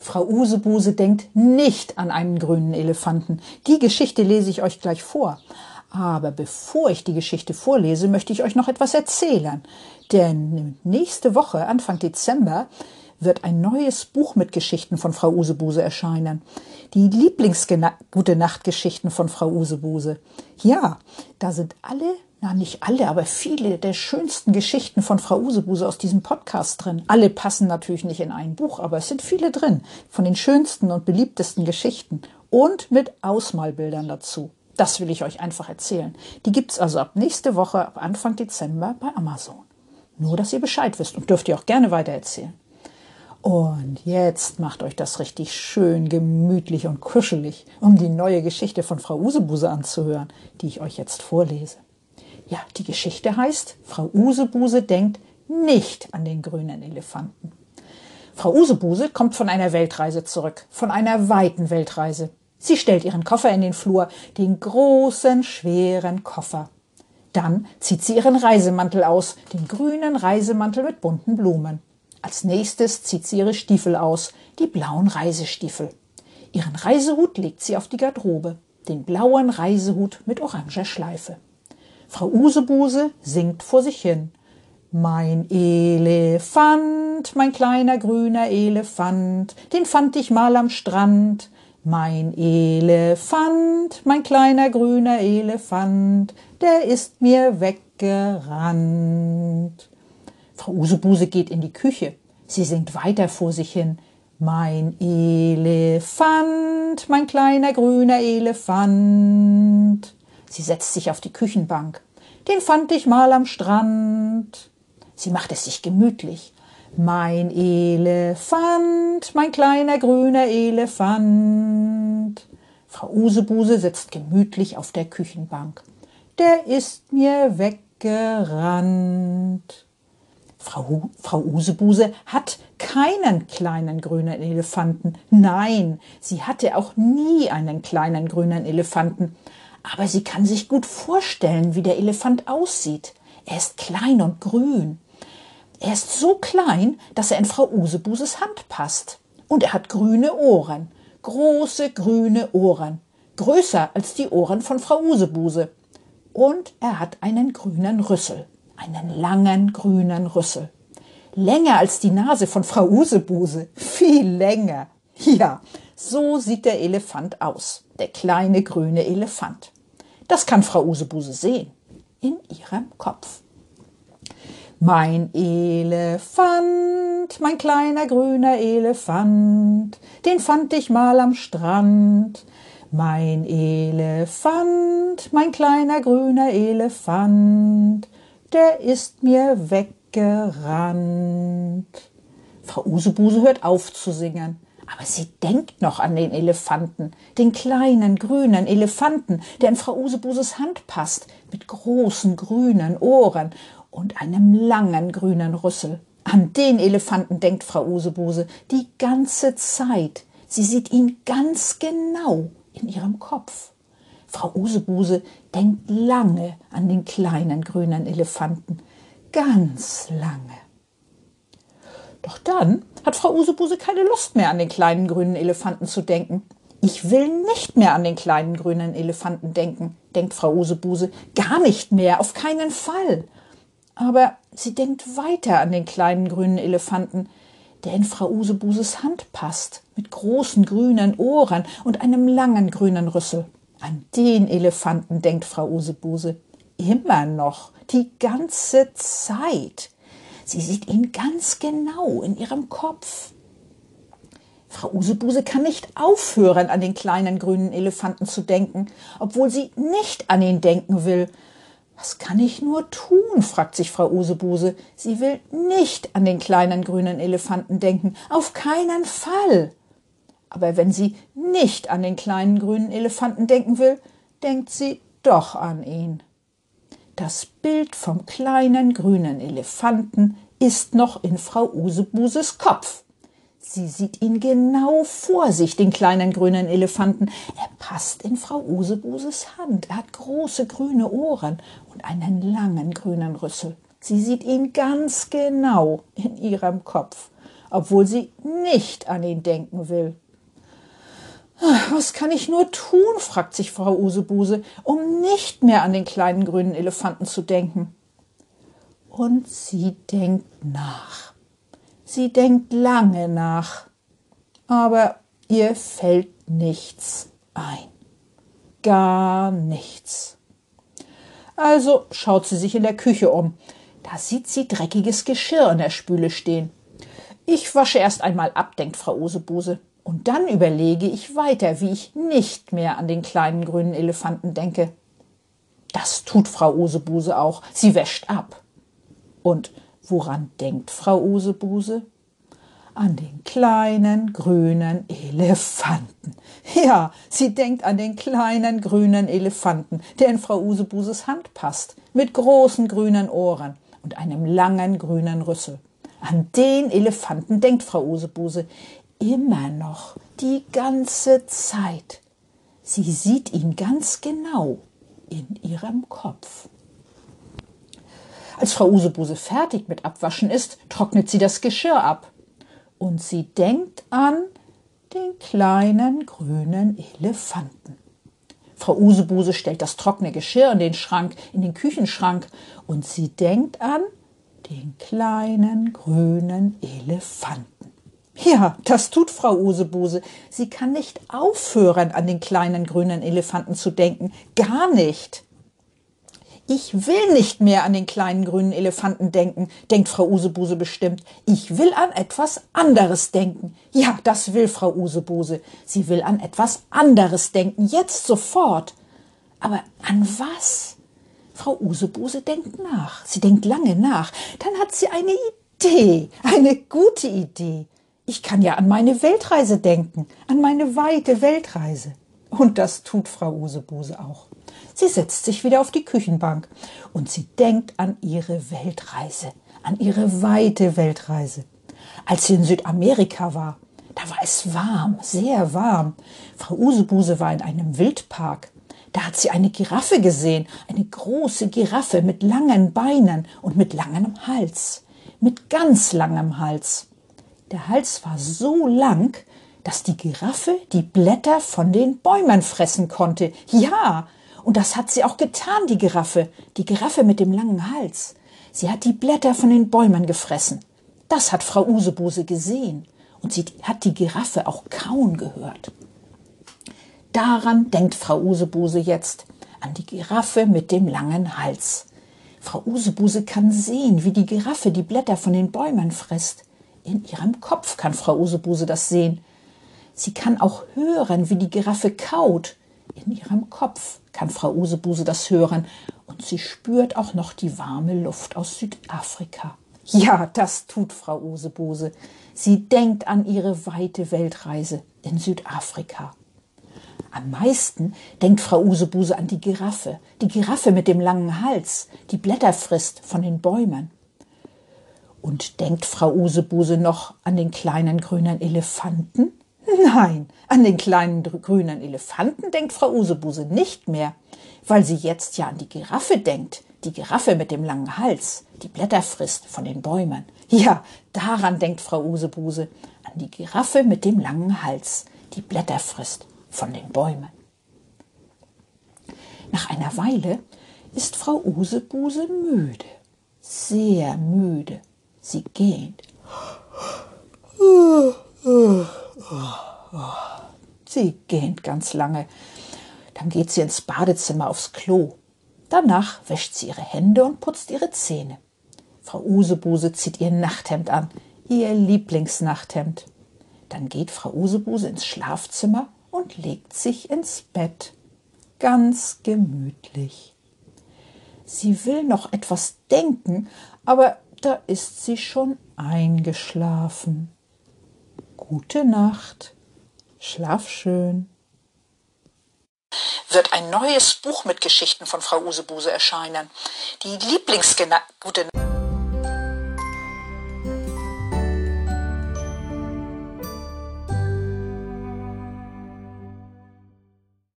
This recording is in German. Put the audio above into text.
Frau Usebuse denkt nicht an einen grünen Elefanten. Die Geschichte lese ich euch gleich vor. Aber bevor ich die Geschichte vorlese, möchte ich euch noch etwas erzählen. Denn nächste Woche, Anfang Dezember, wird ein neues Buch mit Geschichten von Frau Usebuse erscheinen. Die Lieblingsgute Nachtgeschichten von Frau Usebuse. Ja, da sind alle na nicht alle, aber viele der schönsten Geschichten von Frau Usebuse aus diesem Podcast drin. Alle passen natürlich nicht in ein Buch, aber es sind viele drin. Von den schönsten und beliebtesten Geschichten. Und mit Ausmalbildern dazu. Das will ich euch einfach erzählen. Die gibt's also ab nächste Woche, ab Anfang Dezember bei Amazon. Nur, dass ihr Bescheid wisst und dürft ihr auch gerne weitererzählen. Und jetzt macht euch das richtig schön gemütlich und kuschelig, um die neue Geschichte von Frau Usebuse anzuhören, die ich euch jetzt vorlese. Ja, die Geschichte heißt, Frau Usebuse denkt nicht an den grünen Elefanten. Frau Usebuse kommt von einer Weltreise zurück, von einer weiten Weltreise. Sie stellt ihren Koffer in den Flur, den großen, schweren Koffer. Dann zieht sie ihren Reisemantel aus, den grünen Reisemantel mit bunten Blumen. Als nächstes zieht sie ihre Stiefel aus, die blauen Reisestiefel. Ihren Reisehut legt sie auf die Garderobe, den blauen Reisehut mit oranger Schleife. Frau Usebuse singt vor sich hin. Mein Elefant, mein kleiner grüner Elefant, den fand ich mal am Strand. Mein Elefant, mein kleiner grüner Elefant, der ist mir weggerannt. Frau Usebuse geht in die Küche. Sie singt weiter vor sich hin. Mein Elefant, mein kleiner grüner Elefant. Sie setzt sich auf die Küchenbank. Den fand ich mal am Strand. Sie macht es sich gemütlich. Mein Elefant, mein kleiner grüner Elefant. Frau Usebuse sitzt gemütlich auf der Küchenbank. Der ist mir weggerannt. Frau, Frau Usebuse hat keinen kleinen grünen Elefanten. Nein, sie hatte auch nie einen kleinen grünen Elefanten aber sie kann sich gut vorstellen, wie der Elefant aussieht. Er ist klein und grün. Er ist so klein, dass er in Frau Usebuses Hand passt. Und er hat grüne Ohren, große grüne Ohren, größer als die Ohren von Frau Usebuse. Und er hat einen grünen Rüssel, einen langen grünen Rüssel. Länger als die Nase von Frau Usebuse, viel länger. Ja, so sieht der Elefant aus, der kleine grüne Elefant. Das kann Frau Usebuse sehen, in ihrem Kopf. Mein Elefant, mein kleiner grüner Elefant, den fand ich mal am Strand. Mein Elefant, mein kleiner grüner Elefant, der ist mir weggerannt. Frau Usebuse hört auf zu singen. Aber sie denkt noch an den Elefanten, den kleinen grünen Elefanten, der in Frau Usebuses Hand passt, mit großen grünen Ohren und einem langen grünen Rüssel. An den Elefanten denkt Frau Usebuse die ganze Zeit. Sie sieht ihn ganz genau in ihrem Kopf. Frau Usebuse denkt lange an den kleinen grünen Elefanten, ganz lange. Doch dann hat Frau Usebuse keine Lust mehr an den kleinen grünen Elefanten zu denken. Ich will nicht mehr an den kleinen grünen Elefanten denken, denkt Frau Usebuse. Gar nicht mehr, auf keinen Fall. Aber sie denkt weiter an den kleinen grünen Elefanten, der in Frau Usebuses Hand passt, mit großen grünen Ohren und einem langen grünen Rüssel. An den Elefanten denkt Frau Usebuse. Immer noch, die ganze Zeit. Sie sieht ihn ganz genau in ihrem Kopf. Frau Usebuse kann nicht aufhören, an den kleinen grünen Elefanten zu denken, obwohl sie nicht an ihn denken will. Was kann ich nur tun? fragt sich Frau Usebuse. Sie will nicht an den kleinen grünen Elefanten denken. Auf keinen Fall. Aber wenn sie nicht an den kleinen grünen Elefanten denken will, denkt sie doch an ihn. Das Bild vom kleinen grünen Elefanten ist noch in Frau Usebuses Kopf. Sie sieht ihn genau vor sich, den kleinen grünen Elefanten. Er passt in Frau Usebuses Hand. Er hat große grüne Ohren und einen langen grünen Rüssel. Sie sieht ihn ganz genau in ihrem Kopf, obwohl sie nicht an ihn denken will. Was kann ich nur tun? fragt sich Frau Usebuse, um nicht mehr an den kleinen grünen Elefanten zu denken. Und sie denkt nach. Sie denkt lange nach, aber ihr fällt nichts ein. Gar nichts. Also schaut sie sich in der Küche um. Da sieht sie dreckiges Geschirr in der Spüle stehen. Ich wasche erst einmal ab, denkt Frau Usebuse. Und dann überlege ich weiter, wie ich nicht mehr an den kleinen grünen Elefanten denke. Das tut Frau Usebuse auch. Sie wäscht ab. Und woran denkt Frau Usebuse? An den kleinen grünen Elefanten. Ja, sie denkt an den kleinen grünen Elefanten, der in Frau Usebuses Hand passt, mit großen grünen Ohren und einem langen grünen Rüssel. An den Elefanten denkt Frau Usebuse immer noch, die ganze Zeit. Sie sieht ihn ganz genau in ihrem Kopf. Als Frau Usebuse fertig mit Abwaschen ist, trocknet sie das Geschirr ab. Und sie denkt an den kleinen grünen Elefanten. Frau Usebuse stellt das trockene Geschirr in den Schrank, in den Küchenschrank, und sie denkt an den kleinen grünen Elefanten. Ja, das tut Frau Usebuse. Sie kann nicht aufhören, an den kleinen grünen Elefanten zu denken. Gar nicht. Ich will nicht mehr an den kleinen grünen Elefanten denken, denkt Frau Usebuse bestimmt. Ich will an etwas anderes denken. Ja, das will Frau Usebuse. Sie will an etwas anderes denken, jetzt sofort. Aber an was? Frau Usebuse denkt nach. Sie denkt lange nach. Dann hat sie eine Idee, eine gute Idee. Ich kann ja an meine Weltreise denken, an meine weite Weltreise. Und das tut Frau Usebuse auch. Sie setzt sich wieder auf die Küchenbank und sie denkt an ihre Weltreise, an ihre weite Weltreise. Als sie in Südamerika war, da war es warm, sehr warm. Frau Usebuse war in einem Wildpark. Da hat sie eine Giraffe gesehen, eine große Giraffe mit langen Beinen und mit langem Hals, mit ganz langem Hals. Der Hals war so lang, dass die Giraffe die Blätter von den Bäumen fressen konnte. Ja, und das hat sie auch getan, die Giraffe, die Giraffe mit dem langen Hals. Sie hat die Blätter von den Bäumen gefressen. Das hat Frau Usebuse gesehen. Und sie hat die Giraffe auch kauen gehört. Daran denkt Frau Usebuse jetzt, an die Giraffe mit dem langen Hals. Frau Usebuse kann sehen, wie die Giraffe die Blätter von den Bäumen frisst. In ihrem Kopf kann Frau Usebuse das sehen. Sie kann auch hören, wie die Giraffe kaut. In ihrem Kopf kann Frau Usebuse das hören. Und sie spürt auch noch die warme Luft aus Südafrika. Ja, das tut Frau Usebuse. Sie denkt an ihre weite Weltreise in Südafrika. Am meisten denkt Frau Usebuse an die Giraffe, die Giraffe mit dem langen Hals, die Blätter frisst von den Bäumen. Und denkt Frau Usebuse noch an den kleinen grünen Elefanten? Nein, an den kleinen grünen Elefanten denkt Frau Usebuse nicht mehr, weil sie jetzt ja an die Giraffe denkt, die Giraffe mit dem langen Hals, die Blätter frisst von den Bäumen. Ja, daran denkt Frau Usebuse, an die Giraffe mit dem langen Hals, die Blätter frisst von den Bäumen. Nach einer Weile ist Frau Usebuse müde, sehr müde. Sie gähnt. Sie gähnt ganz lange. Dann geht sie ins Badezimmer aufs Klo. Danach wäscht sie ihre Hände und putzt ihre Zähne. Frau Usebuse zieht ihr Nachthemd an, ihr Lieblingsnachthemd. Dann geht Frau Usebuse ins Schlafzimmer und legt sich ins Bett. Ganz gemütlich. Sie will noch etwas denken, aber da ist sie schon eingeschlafen. Gute Nacht. Schlaf schön. Wird ein neues Buch mit Geschichten von Frau Usebuse erscheinen. Die Lieblingsgena... Gute